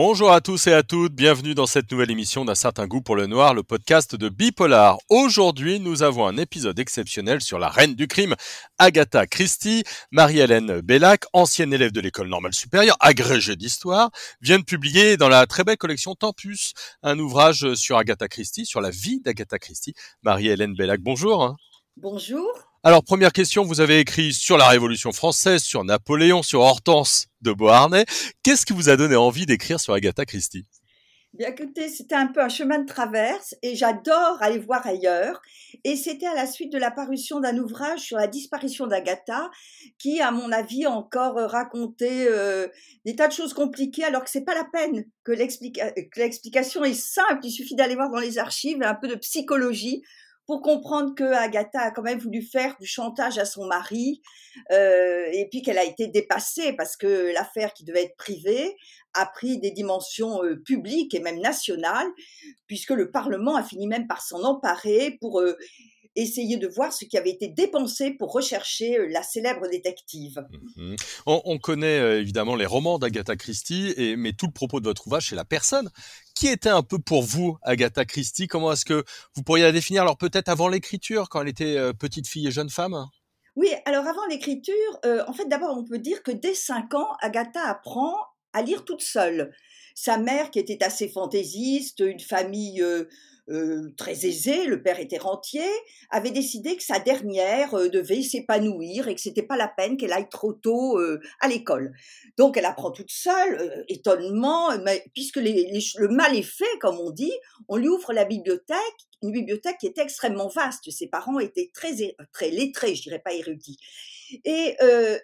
Bonjour à tous et à toutes, bienvenue dans cette nouvelle émission d'un certain goût pour le noir, le podcast de Bipolar. Aujourd'hui, nous avons un épisode exceptionnel sur la reine du crime, Agatha Christie. Marie-Hélène Bellac, ancienne élève de l'école normale supérieure, agrégée d'histoire, vient de publier dans la très belle collection Tempus un ouvrage sur Agatha Christie, sur la vie d'Agatha Christie. Marie-Hélène Bellac, bonjour. Bonjour. Alors, première question, vous avez écrit sur la Révolution française, sur Napoléon, sur Hortense de Beauharnais. Qu'est-ce qui vous a donné envie d'écrire sur Agatha Christie? Bien écoutez, c'était un peu un chemin de traverse et j'adore aller voir ailleurs. Et c'était à la suite de la parution d'un ouvrage sur la disparition d'Agatha qui, à mon avis, a encore raconté euh, des tas de choses compliquées alors que c'est pas la peine que l'explication est simple. Il suffit d'aller voir dans les archives un peu de psychologie pour comprendre que Agatha a quand même voulu faire du chantage à son mari euh, et puis qu'elle a été dépassée parce que l'affaire qui devait être privée a pris des dimensions euh, publiques et même nationales puisque le Parlement a fini même par s'en emparer pour euh, essayer de voir ce qui avait été dépensé pour rechercher euh, la célèbre détective. Mhm. On, connaît euh, évidemment les romans d'Agatha Christie, et, mais tout le propos de votre ouvrage, c'est la personne. Qui était un peu pour vous Agatha Christie? Comment est-ce que vous pourriez la définir? Alors peut-être avant l'écriture, quand elle était euh, petite fille et jeune femme? Oui, alors avant l'écriture, en fait d'abord on peut dire que dès 5 ans, Agatha apprend à lire toute seule. Sa mère, qui était assez fantaisiste, une famille euh, très aisé, le père était rentier, avait décidé que sa dernière euh, devait s'épanouir et que c'était pas la peine qu'elle aille trop tôt euh, à l'école. Donc elle apprend toute seule, étonnement, mais, puisque le mal est fait, comme on dit, on lui ouvre la bibliothèque, une bibliothèque qui était extrêmement vaste. Ses parents étaient très très lettrés, je dirais pas érudits. Et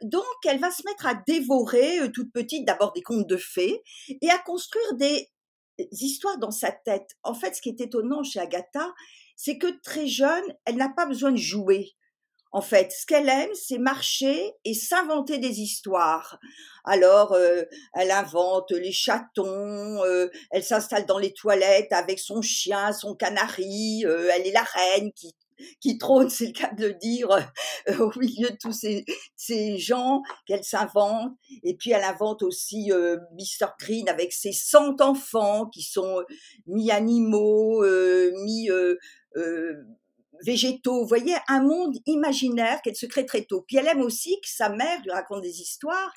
donc, elle va se mettre à dévorer, toute petite, d'abord des contes de fées, et à construire des histoires dans sa tête. En fait, ce qui est étonnant chez Agatha, c'est que très jeune, elle n'a pas besoin de jouer. En fait, ce qu'elle aime, c'est marcher et s'inventer des histoires. Alors, euh, elle invente les chatons, euh, elle s'installe dans les toilettes avec son chien, son canari, euh, elle est la reine qui qui trône, c'est le cas de le dire, euh, au milieu de tous ces, ces gens qu'elle s'invente. Et puis elle invente aussi euh, Mr. Green avec ses 100 enfants qui sont euh, mi-animaux, euh, mi- végétaux. Vous voyez, un monde imaginaire qu'elle se crée très tôt. Puis elle aime aussi que sa mère lui raconte des histoires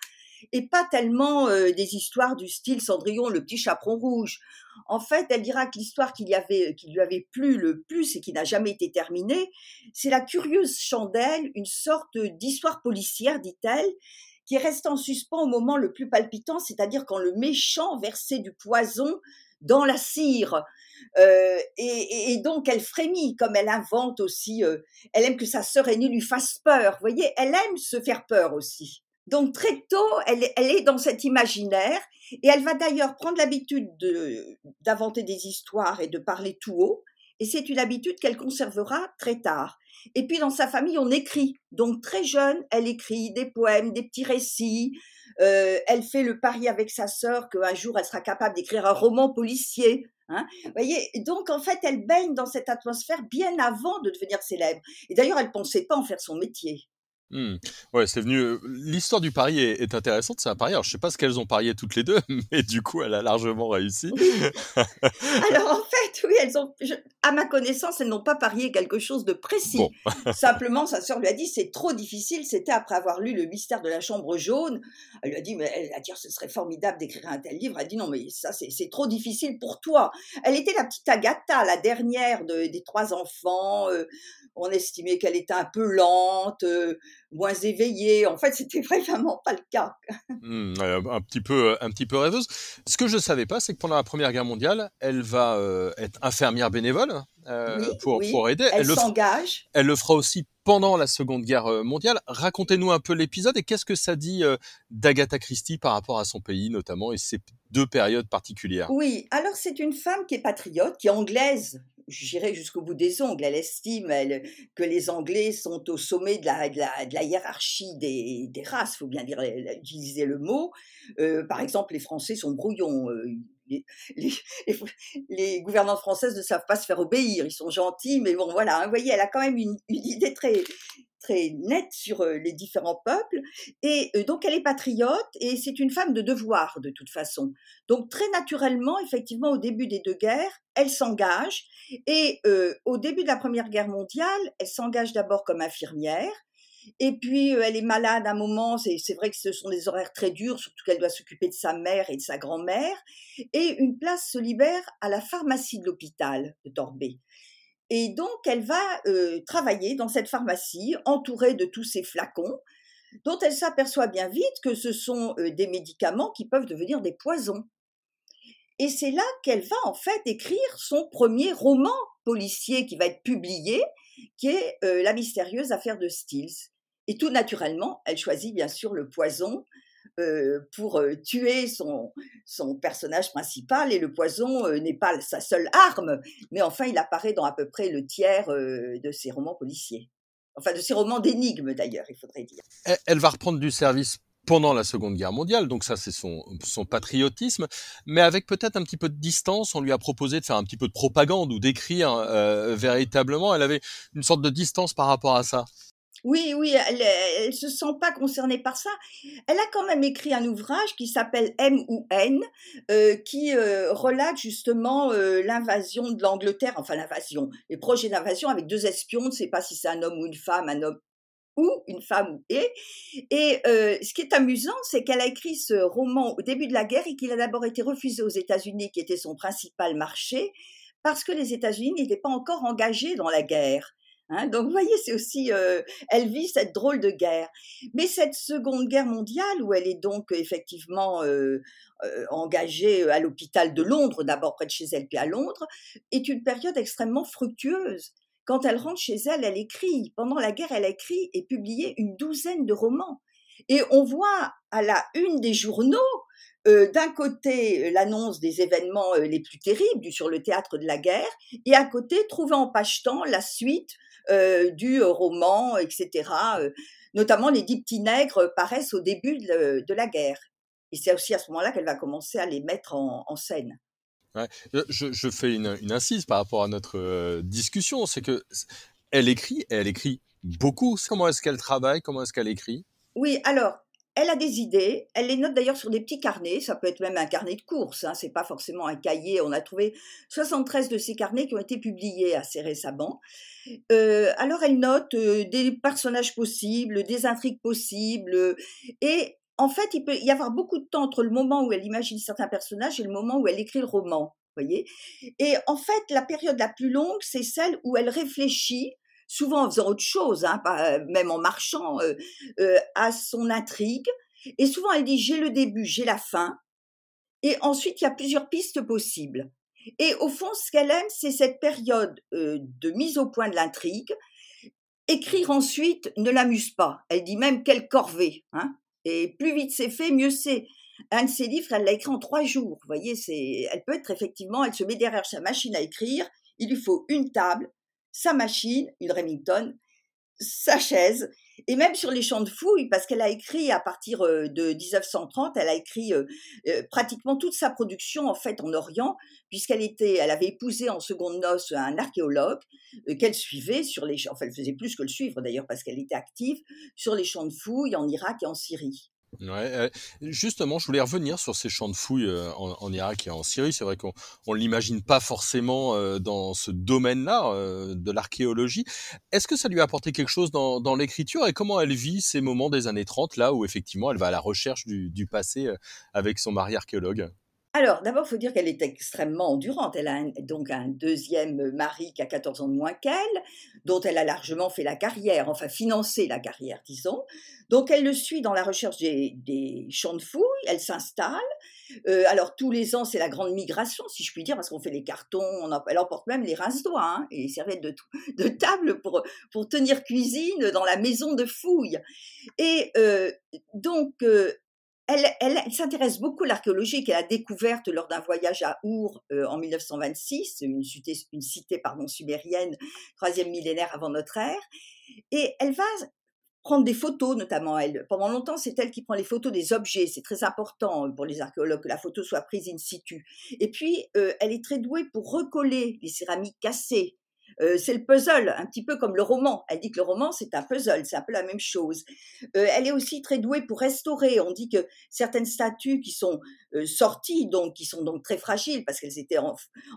et pas tellement des histoires du style Cendrillon, le petit chaperon rouge. En fait, elle dira que l'histoire qui, avait, qui lui avait plu le plus et qui n'a jamais été terminée, c'est la curieuse chandelle, une sorte d'histoire policière, dit-elle, qui reste en suspens au moment le plus palpitant, c'est-à-dire quand le méchant versait du poison dans la cire. Euh, et, donc elle frémit, comme elle invente aussi. elle aime que sa sœur aînée lui fasse peur. Vous voyez, elle aime se faire peur aussi. Donc très tôt, elle, est dans cet imaginaire et elle va d'ailleurs prendre l'habitude d'inventer des histoires et de parler tout haut. Et c'est une habitude qu'elle conservera très tard. Et puis dans sa famille, on écrit. Donc très jeune, elle écrit des poèmes, des petits récits. Euh, elle fait le pari avec sa sœur qu'un jour elle sera capable d'écrire un roman policier. Hein voyez, donc en fait, elle baigne dans cette atmosphère bien avant de devenir célèbre. Et d'ailleurs, elle pensait pas en faire son métier. Mmh. Ouais, c'est venu. Euh, l'histoire du pari est, intéressante. C'est un pari. Alors, je sais pas ce qu'elles ont parié toutes les deux, mais du coup, elle a largement réussi. Alors, en fait, oui, elles ont. à ma connaissance, elles n'ont pas parié quelque chose de précis. Simplement, sa sœur lui a dit c'est trop difficile. C'était après avoir lu Le mystère de la chambre jaune. Elle lui a dit mais elle a dit ce serait formidable d'écrire un tel livre. Elle a dit non mais ça c'est trop difficile pour toi. Elle était la petite Agatha, la dernière des trois enfants. Euh, on estimait qu'elle était un peu lente. Euh, moins éveillée. En fait, c'était vraiment pas le cas. Mmh, un petit peu, un petit peu rêveuse. Ce que je savais pas, c'est que pendant la Première Guerre mondiale, elle va euh, être infirmière bénévole euh, pour, pour aider. Elle, s'engage. Elle le fera aussi pendant la Seconde Guerre euh, mondiale. Racontez-nous un peu l'épisode et qu'est-ce que ça dit d'Agatha Christie par rapport à son pays notamment et ces deux périodes particulières? Oui, alors c'est une femme qui est patriote, qui est anglaise j'irai jusqu'au bout des ongles. Elle estime que les Anglais sont au sommet de la, hiérarchie des, races, faut bien dire, utiliser le mot. Euh, par exemple, les Français sont brouillons. Euh, les, gouvernantes françaises ne savent pas se faire obéir. Ils sont gentils, mais bon, voilà. Hein, vous voyez, elle a quand même une idée très, très nette sur les différents peuples. Et donc, elle est patriote et c'est une femme de devoir de toute façon. Donc, très naturellement, effectivement, au début des deux guerres, elle s'engage. Et au début de la Première Guerre mondiale, elle s'engage d'abord comme infirmière. Et puis, elle est malade un moment. C'est vrai que ce sont des horaires très durs, surtout qu'elle doit s'occuper de sa mère et de sa grand-mère. Et une place se libère à la pharmacie de l'hôpital de Torbay. Et donc, elle va travailler dans cette pharmacie, entourée de tous ces flacons, dont elle s'aperçoit bien vite que ce sont des médicaments qui peuvent devenir des poisons. Et c'est là qu'elle va en fait écrire son premier roman policier qui va être publié, qui est La mystérieuse affaire de Stills. Et tout naturellement, elle choisit bien sûr le poison euh, pour euh, tuer son, son personnage principal et le poison euh, n'est pas sa seule arme, mais enfin il apparaît dans à peu près le tiers de ses romans policiers. Enfin de ses romans d'énigmes d'ailleurs, il faudrait dire. Elle va reprendre du service pendant la Seconde Guerre mondiale, donc ça c'est son patriotisme, mais avec peut-être un petit peu de distance, on lui a proposé de faire un petit peu de propagande ou d'écrire véritablement, elle avait une sorte de distance par rapport à ça. Oui, oui, elle, ne se sent pas concernée par ça. Elle a quand même écrit un ouvrage qui s'appelle M ou N, euh, qui euh, relate justement euh, l'invasion de l'Angleterre, enfin l'invasion, les projets d'invasion avec deux espions. On ne sait pas si c'est un homme ou une femme, un homme ou une femme et. Et ce qui est amusant, c'est qu'elle a écrit ce roman au début de la guerre et qu'il a d'abord été refusé aux États-Unis, qui était son principal marché, parce que les États-Unis n'étaient pas encore engagés dans la guerre. Hein, donc, vous voyez, c'est aussi, euh, elle vit cette drôle de guerre. Mais cette Seconde Guerre mondiale, où elle est donc effectivement euh, euh, engagée à l'hôpital de Londres, d'abord près de chez elle, puis à Londres, est une période extrêmement fructueuse. Quand elle rentre chez elle, elle écrit. Pendant la guerre, elle a écrit et publié une douzaine de romans. Et on voit à la une des journaux d'un côté l'annonce des événements les plus terribles sur le théâtre de la guerre, et à côté, trouver en pachetant la suite du roman, etc. Euh, notamment les dix petits nègres paraissent au début de, la guerre. Et c'est aussi à ce moment-là qu'elle va commencer à les mettre en, scène. Je, fais une, incise par rapport à notre euh, discussion, c'est que elle écrit, et elle écrit beaucoup. Comment est-ce qu'elle travaille? Comment est-ce qu'elle écrit? Oui, alors elle a des idées, elle les note d'ailleurs sur des petits carnets, ça peut être même un carnet de course, hein, c'est pas forcément un cahier. On a trouvé 73 de ces carnets qui ont été publiés assez récemment. Euh, alors elle note euh, des personnages possibles, des intrigues possibles, et en fait il peut y avoir beaucoup de temps entre le moment où elle imagine certains personnages et le moment où elle écrit le roman. Voyez et en fait, la période la plus longue, c'est celle où elle réfléchit souvent en faisant autre chose, hein, euh, même en marchant, euh, euh, à son intrigue. Et souvent, elle dit j'ai le début, j'ai la fin. Et ensuite, il y a plusieurs pistes possibles. Et au fond, ce qu'elle aime, c'est cette période de mise au point de l'intrigue. Écrire ensuite ne l'amuse pas. Elle dit même quelle corvée. Hein et plus vite c'est fait, mieux c'est. Un de ses livres, elle l'a écrit en trois jours. Vous voyez, c'est, elle peut être effectivement, elle se met derrière sa machine à écrire. Il lui faut une table, sa machine, une Remington, sa chaise, et même sur les champs de fouilles, parce qu'elle a écrit à partir euh, de 1930, elle a écrit euh, euh, pratiquement toute sa production en fait en Orient, puisqu'elle était, elle avait épousé en seconde noce un archéologue qu'elle suivait sur les, enfin elle faisait plus que le suivre d'ailleurs parce qu'elle était active sur les champs de fouilles en Irak et en Syrie. Ouais, justement, je voulais revenir sur ces champs de fouilles en, Irak et en Syrie. C'est vrai qu'on ne l'imagine pas forcément dans ce domaine-là de l'archéologie. Est-ce que ça lui a apporté quelque chose dans, l'écriture et comment elle vit ces moments des années 30, là où effectivement elle va à la recherche du passé avec son mari archéologue? Alors, d'abord, il faut dire qu'elle est extrêmement endurante. Elle a donc un deuxième mari qui a 14 ans de moins qu'elle, dont elle a largement fait la carrière, enfin financé la carrière, disons. Donc, elle le suit dans la recherche des, champs de fouilles, elle s'installe. Euh, alors, tous les ans, c'est la grande migration, si je puis dire, parce qu'on fait les cartons, on elle emporte même les rince-doigts hein, et les serviettes de, table pour, pour tenir cuisine dans la maison de fouilles. Et euh, donc, euh, elle, s'intéresse beaucoup à l'archéologie qu'elle a découverte lors d'un voyage à Our euh, en 1926, une cité, une pardon, sumérienne, troisième millénaire avant notre ère. Et elle va prendre des photos, notamment elle. Pendant longtemps, c'est elle qui prend les photos des objets. C'est très important pour les archéologues que la photo soit prise in situ. Et puis, euh, elle est très douée pour recoller les céramiques cassées. Euh, c'est le puzzle, un petit peu comme le roman. Elle dit que le roman, c'est un puzzle, c'est un peu la même chose. Euh, elle est aussi très douée pour restaurer. On dit que certaines statues qui sont euh, sorties, donc qui sont donc très fragiles parce qu'elles étaient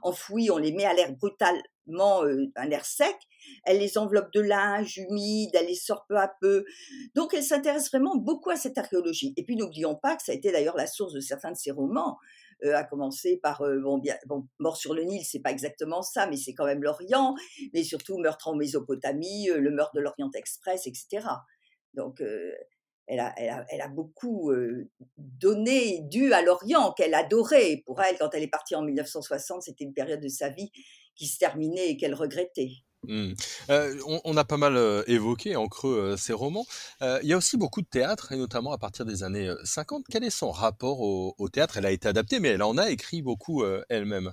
enfouies, on les met à l'air brutalement, à l'air sec. Elle les enveloppe de linge humide, elle les sort peu à peu. Donc elle s'intéresse vraiment beaucoup à cette archéologie. Et puis n'oublions pas que ça a été d'ailleurs la source de certains de ses romans. Euh, à commencer par euh, bon, bien, bon, Mort sur le Nil, c'est pas exactement ça, mais c'est quand même l'Orient, mais surtout Meurtre en Mésopotamie, euh, le meurtre de l'Orient Express, etc. Donc elle a, elle, a, elle, a, beaucoup donné, dû à l'Orient, qu'elle adorait. Pour elle, quand elle est partie en 1960, c'était une période de sa vie qui se terminait et qu'elle regrettait. Mmh. on, a pas mal évoqué en creux ces romans. il y a aussi beaucoup de théâtre, et notamment à partir des années 50. Quel est son rapport au, théâtre? Elle a été adaptée, mais elle en a écrit beaucoup elle-même.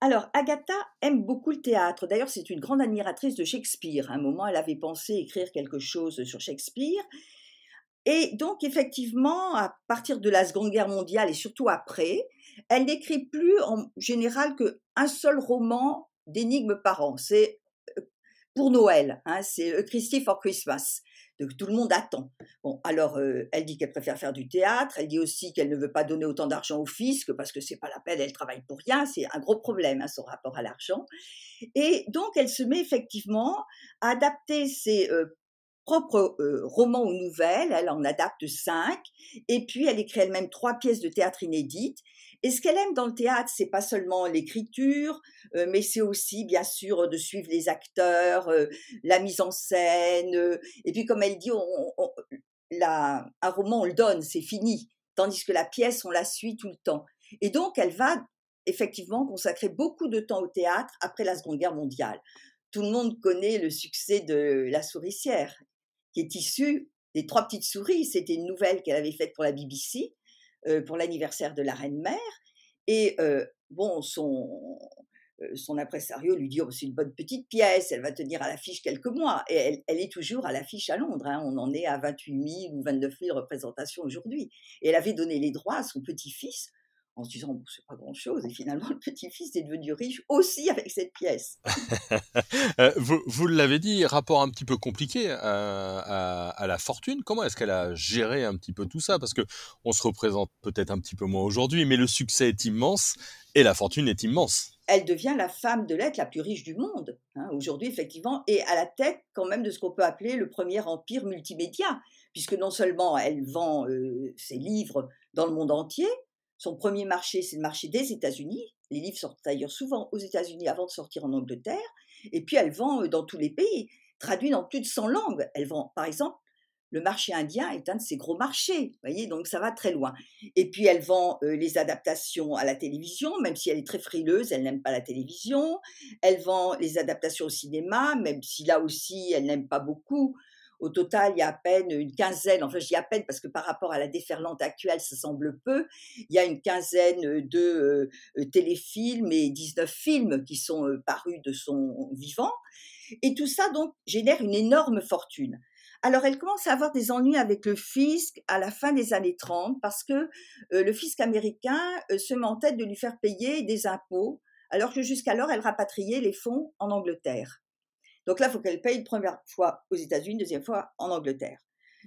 Alors, Agatha aime beaucoup le théâtre. D'ailleurs, c'est une grande admiratrice de Shakespeare. À un moment, elle avait pensé écrire quelque chose sur Shakespeare. Et donc, effectivement, à partir de la Seconde Guerre mondiale et surtout après, elle n'écrit plus en général qu'un seul roman d'énigmes par an. C'est pour Noël. Hein, c'est Christie for Christmas. Donc, tout le monde attend. Bon, alors, elle dit qu'elle préfère faire du théâtre. Elle dit aussi qu'elle ne veut pas donner autant d'argent au fisc parce que c'est pas la peine, elle travaille pour rien. C'est un gros problème, hein, son rapport à l'argent. Et donc, elle se met effectivement à adapter ses propres romans ou nouvelles. Elle en adapte cinq. Et puis, elle écrit elle-même trois pièces de théâtre inédites. Et ce qu'elle aime dans le théâtre, c'est pas seulement l'écriture, euh, mais c'est aussi, bien sûr, de suivre les acteurs, euh, la mise en scène. Euh, et puis, comme elle dit, on, la, un roman, on le donne, c'est fini. Tandis que la pièce, on la suit tout le temps. Et donc, elle va effectivement consacrer beaucoup de temps au théâtre après la Seconde Guerre mondiale. Tout le monde connaît le succès de La souricière, qui est issue des Trois petites souris. C'était une nouvelle qu'elle avait faite pour la BBC pour l'anniversaire de la reine mère. Et euh, bon, son, euh, son impresario lui dit oh, c'est une bonne petite pièce, elle va tenir à l'affiche quelques mois. Et elle, elle est toujours à l'affiche à Londres. Hein. On en est à 28 000 ou 29 000 représentations aujourd'hui. Et elle avait donné les droits à son petit-fils en se disant bon, c'est pas grand chose et finalement le petit-fils est devenu riche aussi avec cette pièce. Euh, vous, vous l'avez dit, rapport un petit peu compliqué à, à, la fortune. Comment est-ce qu'elle a géré un petit peu tout ça? Parce que on se représente peut-être un petit peu moins aujourd'hui, mais le succès est immense et la fortune est immense. Elle devient la femme de lettres la plus riche du monde hein, aujourd'hui effectivement et à la tête quand même de ce qu'on peut appeler le premier empire multimédia puisque non seulement elle vend euh, ses livres dans le monde entier, son premier marché, c'est le marché des États-Unis. Les livres sortent d'ailleurs souvent aux États-Unis avant de sortir en Angleterre. Et puis elle vend euh, dans tous les pays, traduit dans plus de 100 langues. Elle vend, par exemple, le marché indien est un de ses gros marchés, voyez, donc ça va très loin. Et puis elle vend euh, les adaptations à la télévision, même si elle est très frileuse, elle n'aime pas la télévision. Elle vend les adaptations au cinéma, même si là aussi elle n'aime pas beaucoup. Au total, il y a à peine une quinzaine, enfin je dis à peine parce que par rapport à la déferlante actuelle, ça semble peu, il y a une quinzaine de euh, euh, téléfilms et 19 films qui sont euh, parus de son vivant. Et tout ça, donc, génère une énorme fortune. Alors, elle commence à avoir des ennuis avec le fisc à la fin des années 30 parce que le fisc américain se met en tête de lui faire payer des impôts alors que jusqu'alors, elle rapatriait les fonds en Angleterre. Donc là, il faut qu'elle paye une première fois aux États-Unis, deuxième fois en Angleterre.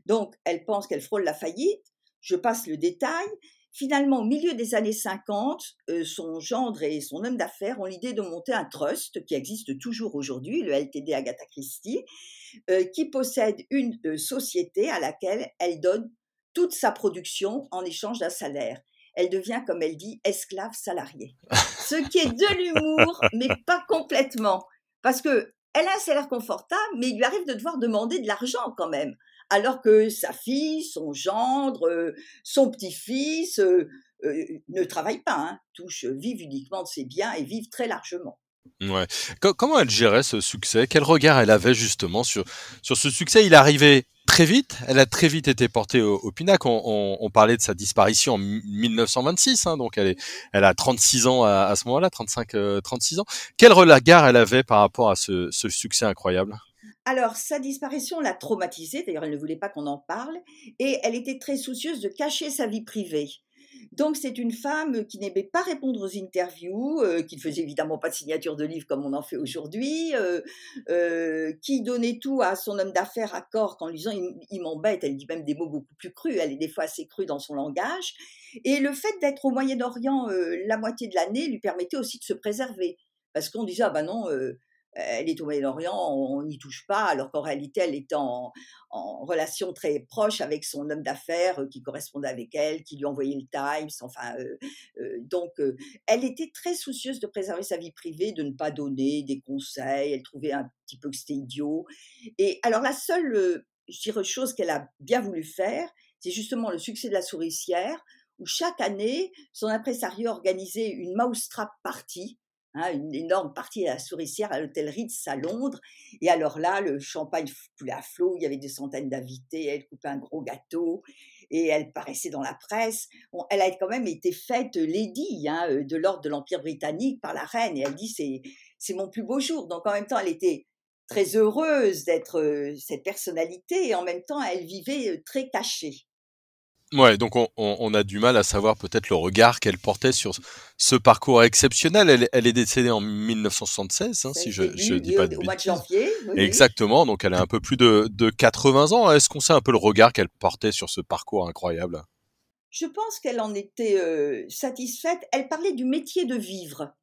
Donc, elle pense qu'elle frôle la faillite. Je passe le détail. Finalement, au milieu des années 50, euh, son gendre et son homme d'affaires ont l'idée de monter un trust qui existe toujours aujourd'hui, le LTD Agatha Christie, euh, qui possède une euh, société à laquelle elle donne toute sa production en échange d'un salaire. Elle devient, comme elle dit, esclave salariée. Ce qui est de l'humour, mais pas complètement. Parce que elle a un salaire confortable, mais il lui arrive de devoir demander de l'argent quand même. Alors que sa fille, son gendre, euh, son petit-fils euh, euh, ne travaillent pas, hein, vivent uniquement de ses biens et vivent très largement. Ouais. Comment elle gérait ce succès? Quel regard elle avait justement sur, sur ce succès? Il arrivait très vite, elle a très vite été portée au, au. On, parlait de sa disparition en 1926, hein, donc elle, est, elle a 36 ans à, à ce moment-là, 35, 36 ans. Quel regard elle avait par rapport à ce, ce succès incroyable? Alors, sa disparition l'a traumatisée, d'ailleurs elle ne voulait pas qu'on en parle, et elle était très soucieuse de cacher sa vie privée. Donc c'est une femme qui n'aimait pas répondre aux interviews, euh, qui ne faisait évidemment pas de signature de livre comme on en fait aujourd'hui, euh, euh, qui donnait tout à son homme d'affaires à corps en lui disant il, m'embête, elle dit même des mots beaucoup plus crus, elle est des fois assez crue dans son langage. Et le fait d'être au Moyen-Orient la moitié de l'année lui permettait aussi de se préserver. Parce qu'on disait, ah ben non, elle est au Moyen-Orient, on n'y touche pas, alors qu'en réalité, elle était en, relation très proche avec son homme d'affaires euh, qui correspondait avec elle, qui lui envoyait le Times, enfin, euh, euh, donc, elle était très soucieuse de préserver sa vie privée, de ne pas donner des conseils, elle trouvait un petit peu que c'était idiot. Et alors, la seule, chose qu'elle a bien voulu faire, c'est justement le succès de la souricière, où chaque année, son impresario organisait une mousetrap party, Hein, une énorme partie à la souricière à l'hôtel Ritz à Londres. Et alors là, le champagne coulait à flot, il y avait des centaines d'invités, elle coupait un gros gâteau et elle paraissait dans la presse. elle a quand même été faite lady hein, euh, de l'ordre de l'Empire britannique par la reine et elle dit c'est c'est mon plus beau jour. Donc en même temps, elle était très heureuse d'être euh, cette personnalité et en même temps, elle vivait euh, très cachée. Ouais, donc on, a du mal à savoir peut-être le regard qu'elle portait sur ce parcours exceptionnel. Elle, est décédée en 1976, hein, si je, je dis pas de au mois de janvier. Exactement, donc elle a un peu plus de, de 80 ans. Est-ce qu'on sait un peu le regard qu'elle portait sur ce parcours incroyable? Je pense qu'elle en était euh, satisfaite. Elle parlait du métier de vivre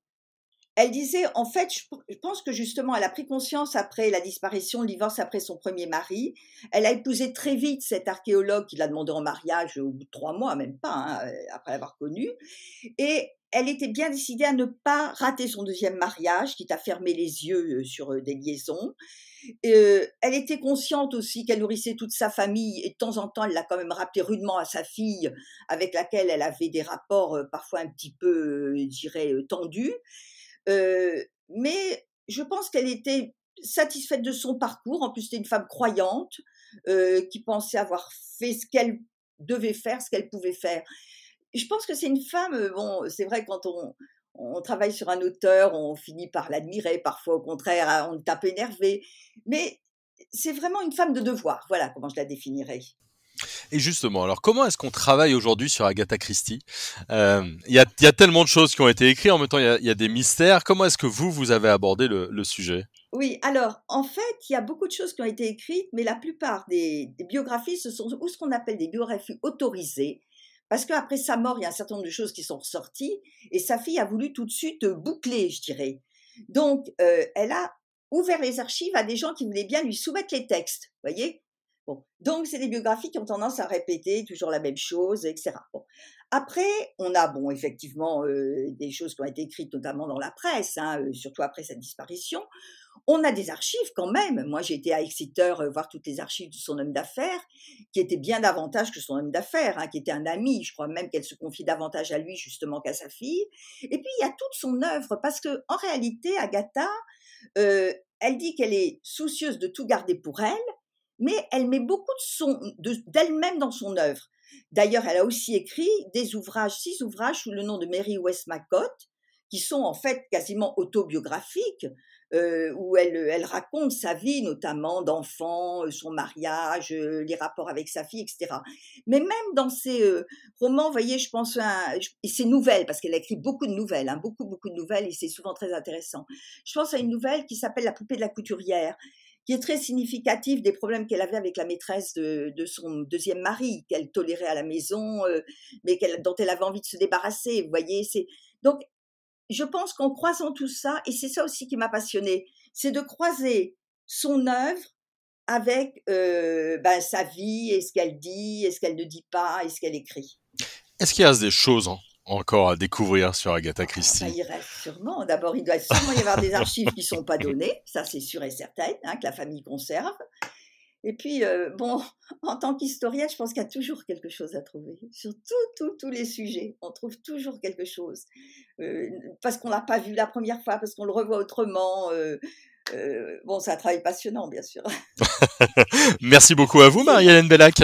elle disait, en fait, je pense que justement, elle a pris conscience après la disparition, le divorce après son premier mari. Elle a épousé très vite cet archéologue qui l'a demandé en mariage au bout de trois mois, même pas, hein, après l'avoir connu. Et elle était bien décidée à ne pas rater son deuxième mariage, qui t'a fermé les yeux euh, sur euh, des liaisons. Euh, elle était consciente aussi qu'elle nourrissait toute sa famille et de temps en temps, elle l'a quand même rappelé rudement à sa fille, avec laquelle elle avait des rapports parfois un petit peu, je dirais, tendus mais je pense qu'elle était satisfaite de son parcours. En plus, c'était une femme croyante qui pensait avoir fait ce qu'elle devait faire, ce qu'elle pouvait faire. Je pense que c'est une femme, bon, c'est vrai, quand on, on travaille sur un auteur, on finit par l'admirer, parfois au contraire, hein, on peu énervé, mais c'est vraiment une femme de devoir, voilà comment je la définirais. Et justement, alors comment est-ce qu'on travaille aujourd'hui sur Agatha Christie? Euh, Il y, a, tellement de choses qui ont été écrites, en même temps il y a, des mystères. Comment est-ce que vous, vous avez abordé le, sujet? Oui, alors en fait, il y a beaucoup de choses qui ont été écrites, mais la plupart des, biographies, ce sont ou ce qu'on appelle des biographies autorisées, parce qu'après sa mort, il y a un certain nombre de choses qui sont ressorties, et sa fille a voulu tout de suite boucler, je dirais. Donc, euh, elle a ouvert les archives à des gens qui voulaient bien lui soumettre les textes, voyez? Donc, c'est des biographies qui ont tendance à répéter toujours la même chose, etc. Après, on a, bon, effectivement, euh, des choses qui ont été écrites notamment dans la presse, hein, euh, surtout après sa disparition. On a des archives quand même. Moi, j'ai été à Exeter euh, voir toutes les archives de son homme d'affaires, qui étaient bien davantage que son homme d'affaires, hein, qui était un ami. Je crois même qu'elle se confie davantage à lui justement qu'à sa fille. Et puis, il y a toute son œuvre, parce que en réalité, Agatha, elle dit qu'elle est soucieuse de tout garder pour elle, mais elle met beaucoup de son, d'elle-même dans son œuvre. D'ailleurs, elle a aussi écrit des ouvrages, six ouvrages sous le nom de Mary Westmacott, qui sont en fait quasiment autobiographiques, euh, où elle, raconte sa vie, notamment d'enfant, euh, son mariage, euh, les rapports avec sa fille, etc. Mais même dans ses romans, vous voyez, je pense à et ses nouvelles, parce qu'elle a écrit beaucoup de nouvelles, hein, beaucoup, beaucoup de nouvelles, et c'est souvent très intéressant. Je pense à une nouvelle qui s'appelle La poupée de la couturière, qui est très significatif des problèmes qu'elle avait avec la maîtresse de, son deuxième mari, qu'elle tolérait à la maison, euh, mais dont elle avait envie de se débarrasser. Vous voyez, c'est donc je pense qu'en croisant tout ça, et c'est ça aussi qui m'a passionnée, c'est de croiser son œuvre avec euh, ben, sa vie, et ce qu'elle dit, et ce qu'elle ne dit pas, et ce qu'elle écrit. Est-ce qu'il y a des choses encore à découvrir sur Agatha ah, Christie Il reste sûrement. D'abord, il doit sûrement y avoir des archives qui ne sont pas données, ça c'est sûr et certain, hein, que la famille conserve. Et puis, euh, bon, en tant qu'historienne, je pense qu'il y a toujours quelque chose à trouver. Sur tous les sujets, on trouve toujours quelque chose. Euh, parce qu'on ne l'a pas vu la première fois, parce qu'on le revoit autrement. Euh, bon, c'est un travail passionnant, bien sûr. Merci beaucoup à vous, Marie-Hélène Bellac.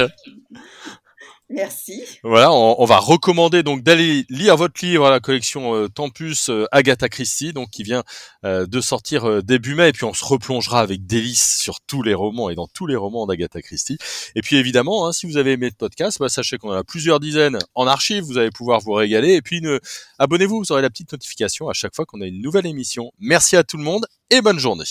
Merci. Voilà, on, va recommander donc d'aller lire votre livre à la collection euh, Tempus euh, Agatha Christie, donc qui vient euh, de sortir début mai, et puis on se replongera avec délice sur tous les romans et dans tous les romans d'Agatha Christie. Et puis évidemment, hein, si vous avez aimé le podcast, bah, sachez qu'on en a plusieurs dizaines en archive, vous allez pouvoir vous régaler. Et puis abonnez-vous, vous aurez la petite notification à chaque fois qu'on a une nouvelle émission. Merci à tout le monde et bonne journée.